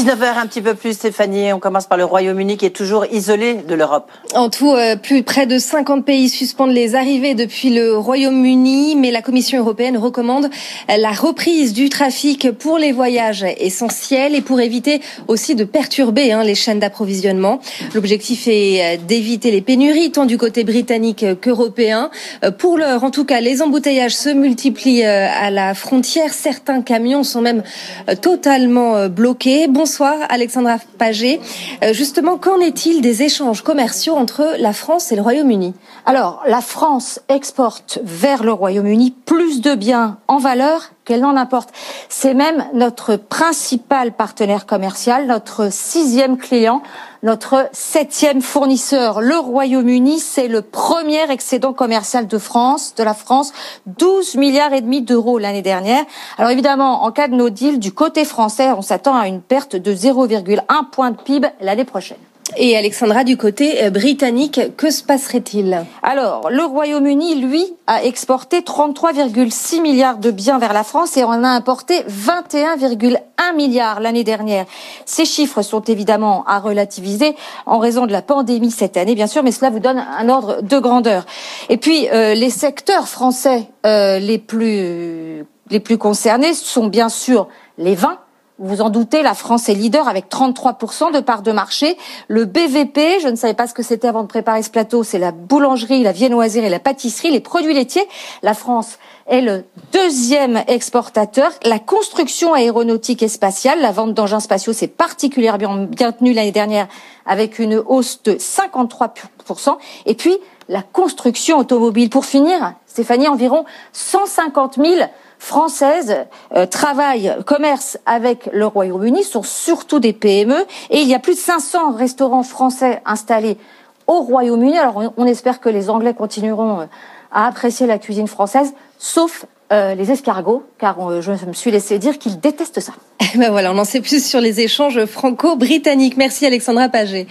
19h un petit peu plus, Stéphanie. On commence par le Royaume-Uni qui est toujours isolé de l'Europe. En tout, euh, plus près de 50 pays suspendent les arrivées depuis le Royaume-Uni, mais la Commission européenne recommande la reprise du trafic pour les voyages essentiels et pour éviter aussi de perturber hein, les chaînes d'approvisionnement. L'objectif est euh, d'éviter les pénuries tant du côté britannique qu'européen. Euh, pour l'heure, en tout cas, les embouteillages se multiplient à la frontière. Certains camions sont même totalement bloqués. Bonsoir Alexandra Paget. Euh, justement, qu'en est-il des échanges commerciaux entre la France et le Royaume-Uni Alors, la France exporte vers le Royaume-Uni plus de biens en valeur qu'elle n'en importe. C'est même notre principal partenaire commercial, notre sixième client, notre septième fournisseur. Le Royaume-Uni, c'est le premier excédent commercial de France, de la France, 12 milliards et demi d'euros l'année dernière. Alors évidemment, en cas de no deal, du côté français, on s'attend à une perte de 0,1 point de PIB l'année prochaine. Et Alexandra, du côté euh, britannique, que se passerait-il? Alors, le Royaume-Uni, lui, a exporté 33,6 milliards de biens vers la France et en a importé 21,1 milliards l'année dernière. Ces chiffres sont évidemment à relativiser en raison de la pandémie cette année, bien sûr, mais cela vous donne un ordre de grandeur. Et puis, euh, les secteurs français euh, les plus les plus concernés sont bien sûr les vins, vous vous en doutez, la France est leader avec 33% de part de marché. Le BVP, je ne savais pas ce que c'était avant de préparer ce plateau, c'est la boulangerie, la viennoiserie et la pâtisserie, les produits laitiers. La France est le deuxième exportateur. La construction aéronautique et spatiale, la vente d'engins spatiaux, c'est particulièrement bien tenu l'année dernière avec une hausse de 53%. Et puis, la construction automobile. Pour finir, Stéphanie, environ 150 000 françaises euh, travaillent, commercent avec le Royaume-Uni, sont surtout des PME, et il y a plus de 500 restaurants français installés au Royaume-Uni. Alors on espère que les Anglais continueront euh, à apprécier la cuisine française, sauf euh, les escargots, car je me suis laissé dire qu'ils détestent ça. ben voilà, on en sait plus sur les échanges franco-britanniques. Merci Alexandra Paget.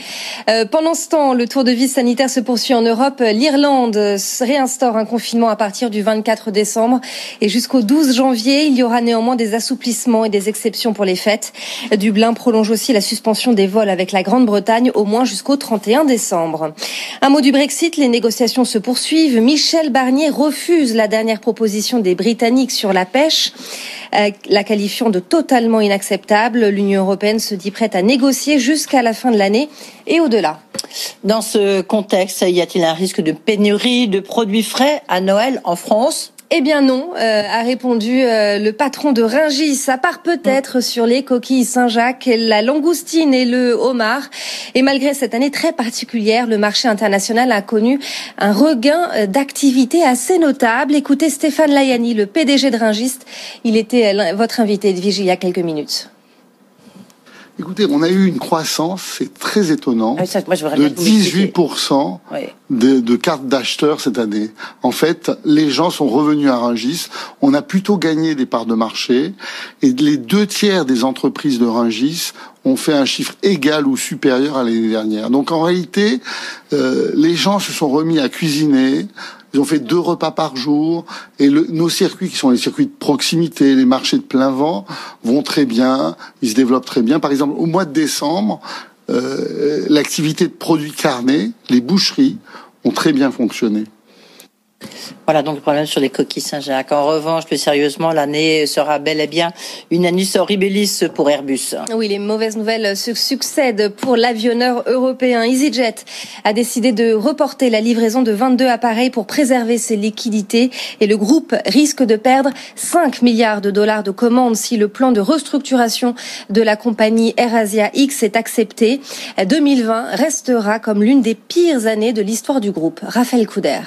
Euh, pendant ce temps, le tour de vie sanitaire se poursuit en Europe. L'Irlande réinstaure un confinement à partir du 24 décembre et jusqu'au 12 janvier. Il y aura néanmoins des assouplissements et des exceptions pour les fêtes. Dublin prolonge aussi la suspension des vols avec la Grande-Bretagne au moins jusqu'au 31 décembre. Un mot du Brexit, les négociations se poursuivent. Michel Barnier refuse la dernière proposition des Britanniques sur la pêche, euh, la qualifiant de totalement inacceptable. L'Union européenne se dit prête à négocier jusqu'à la fin de l'année et au-delà. Dans ce contexte, y a-t-il un risque de pénurie de produits frais à Noël en France? Eh bien non, euh, a répondu euh, le patron de Ringis, à part peut-être sur les coquilles Saint-Jacques, la langoustine et le homard. Et malgré cette année très particulière, le marché international a connu un regain euh, d'activité assez notable. Écoutez Stéphane Layani, le PDG de Ringis, il était votre invité de Vigie il y a quelques minutes. Écoutez, on a eu une croissance, c'est très étonnant, ah de 18% de, de, cartes d'acheteurs cette année. En fait, les gens sont revenus à Rungis. On a plutôt gagné des parts de marché. Et les deux tiers des entreprises de Rungis ont fait un chiffre égal ou supérieur à l'année dernière. Donc en réalité, euh, les gens se sont remis à cuisiner, ils ont fait deux repas par jour. Et le, nos circuits, qui sont les circuits de proximité, les marchés de plein vent, vont très bien. Ils se développent très bien. Par exemple, au mois de décembre, euh, l'activité de produits carnés, les boucheries, ont très bien fonctionné. Voilà donc le problème sur les coquilles Saint-Jacques. En revanche, plus sérieusement, l'année sera bel et bien une annus horribilis pour Airbus. Oui, les mauvaises nouvelles se succèdent pour l'avionneur européen EasyJet a décidé de reporter la livraison de 22 appareils pour préserver ses liquidités et le groupe risque de perdre 5 milliards de dollars de commandes si le plan de restructuration de la compagnie AirAsia X est accepté. 2020 restera comme l'une des pires années de l'histoire du groupe. Raphaël Couder.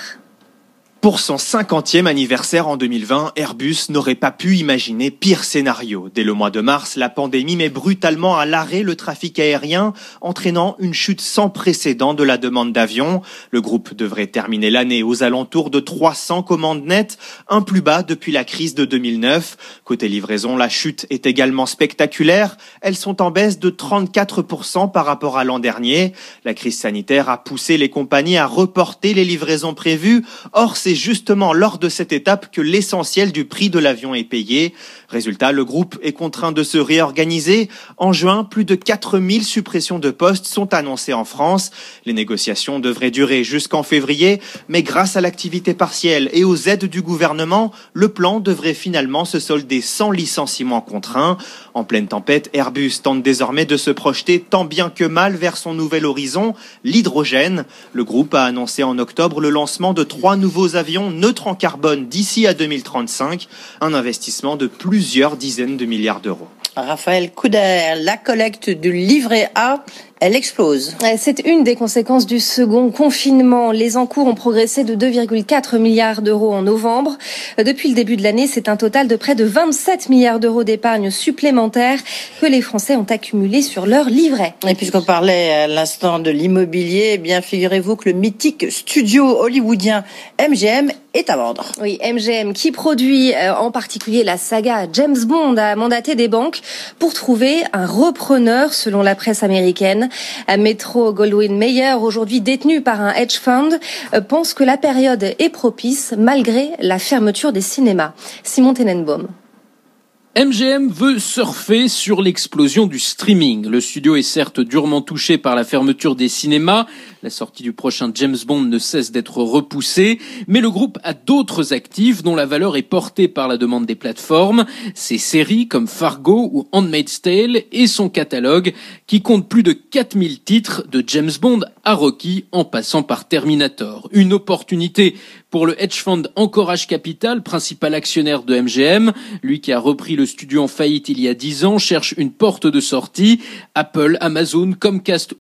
Pour son 50e anniversaire en 2020, Airbus n'aurait pas pu imaginer pire scénario. Dès le mois de mars, la pandémie met brutalement à l'arrêt le trafic aérien, entraînant une chute sans précédent de la demande d'avions. Le groupe devrait terminer l'année aux alentours de 300 commandes nettes, un plus bas depuis la crise de 2009. Côté livraison, la chute est également spectaculaire. Elles sont en baisse de 34% par rapport à l'an dernier. La crise sanitaire a poussé les compagnies à reporter les livraisons prévues. Or, ces c'est justement lors de cette étape que l'essentiel du prix de l'avion est payé. Résultat, le groupe est contraint de se réorganiser. En juin, plus de 4000 suppressions de postes sont annoncées en France. Les négociations devraient durer jusqu'en février, mais grâce à l'activité partielle et aux aides du gouvernement, le plan devrait finalement se solder sans licenciement contraint. En pleine tempête, Airbus tente désormais de se projeter tant bien que mal vers son nouvel horizon, l'hydrogène. Le groupe a annoncé en octobre le lancement de trois nouveaux avions neutres en carbone d'ici à 2035, un investissement de plus plusieurs dizaines de milliards d'euros. Raphaël Couder, la collecte du livret A elle explose. C'est une des conséquences du second confinement. Les encours ont progressé de 2,4 milliards d'euros en novembre. Depuis le début de l'année, c'est un total de près de 27 milliards d'euros d'épargne supplémentaire que les Français ont accumulé sur leur livret. Et puisqu'on parlait à l'instant de l'immobilier, eh bien figurez-vous que le mythique studio hollywoodien MGM est à vendre. Oui, MGM qui produit euh, en particulier la saga James Bond a mandaté des banques pour trouver un repreneur selon la presse américaine. Metro Goldwyn Mayer, aujourd'hui détenu par un hedge fund, euh, pense que la période est propice malgré la fermeture des cinémas. Simon Tenenbaum. MGM veut surfer sur l'explosion du streaming. Le studio est certes durement touché par la fermeture des cinémas, la sortie du prochain James Bond ne cesse d'être repoussée, mais le groupe a d'autres actifs dont la valeur est portée par la demande des plateformes, ses séries comme Fargo ou Handmaid's Tale et son catalogue qui compte plus de 4000 titres de James Bond à Rocky en passant par Terminator. Une opportunité pour le hedge fund Encourage Capital, principal actionnaire de MGM, lui qui a repris le studio en faillite il y a dix ans, cherche une porte de sortie. Apple, Amazon, Comcast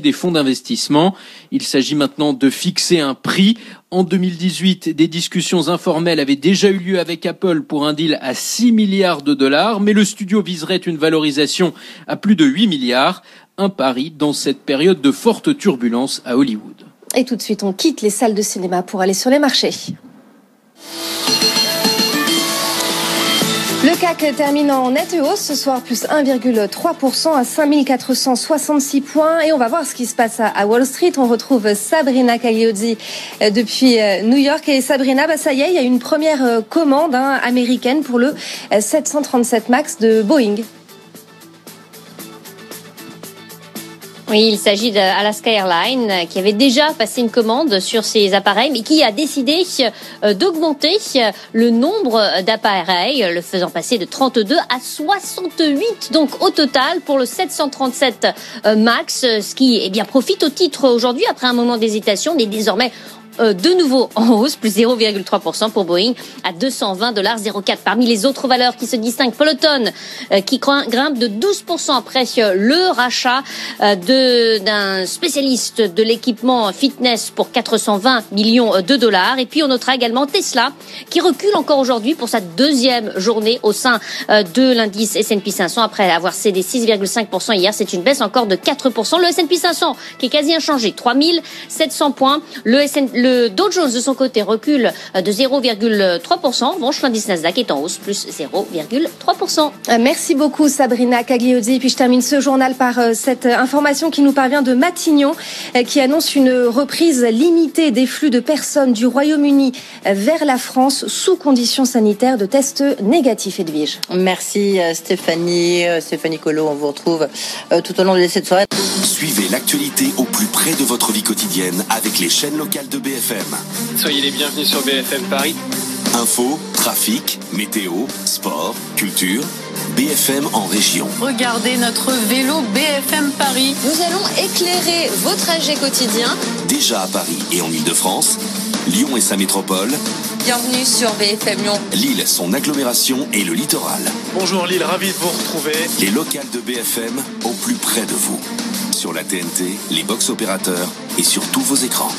des fonds d'investissement. Il s'agit maintenant de fixer un prix. En 2018, des discussions informelles avaient déjà eu lieu avec Apple pour un deal à 6 milliards de dollars, mais le studio viserait une valorisation à plus de 8 milliards. Un pari dans cette période de forte turbulence à Hollywood. Et tout de suite, on quitte les salles de cinéma pour aller sur les marchés. Le CAC termine en nette hausse ce soir, plus 1,3% à 5466 points. Et on va voir ce qui se passe à Wall Street. On retrouve Sabrina Cagliozzi euh, depuis euh, New York. Et Sabrina, bah ça y est, il y a une première euh, commande hein, américaine pour le 737 MAX de Boeing. Oui, il s'agit d'Alaska Airlines euh, qui avait déjà passé une commande sur ces appareils, mais qui a décidé euh, d'augmenter euh, le nombre d'appareils, le faisant passer de 32 à 68. Donc au total pour le 737 Max, ce qui eh bien profite au titre aujourd'hui après un moment d'hésitation, mais désormais de nouveau en hausse, plus 0,3% pour Boeing à 220 dollars 04. Parmi les autres valeurs qui se distinguent, Peloton euh, qui grimpe de 12% après euh, le rachat d'un spécialiste de l'équipement fitness pour 420 millions de dollars. Et puis on notera également Tesla qui recule encore aujourd'hui pour sa deuxième journée au sein de l'indice S&P 500 après avoir cédé 6,5% hier. C'est une baisse encore de 4%. Le S&P 500 qui est quasi inchangé, 3700 points. Le Dow Jones, de son côté, recule de 0,3%. Bon, l'indice Nasdaq est en hausse, plus 0,3%. Euh, merci beaucoup, Sabrina Cagliozzi. Et puis, je termine ce journal par euh, cette information qui nous parvient de Matignon, euh, qui annonce une reprise limitée des flux de personnes du Royaume-Uni vers la France sous conditions sanitaires de tests négatifs, Edwige. Merci, Stéphanie. Stéphanie Colo, on vous retrouve tout au long de cette soirée. Suivez l'actualité au plus près de votre vie quotidienne avec les chaînes locales de BFM. Soyez les bienvenus sur BFM Paris. Info, trafic, météo, sport, culture. BFM en région. Regardez notre vélo BFM Paris. Nous allons éclairer vos trajets quotidiens. Déjà à Paris et en Ile-de-France, Lyon et sa métropole. Bienvenue sur BFM Lyon. Lille, son agglomération et le littoral. Bonjour Lille, ravi de vous retrouver. Les locales de BFM au plus près de vous. Sur la TNT, les box opérateurs et sur tous vos écrans.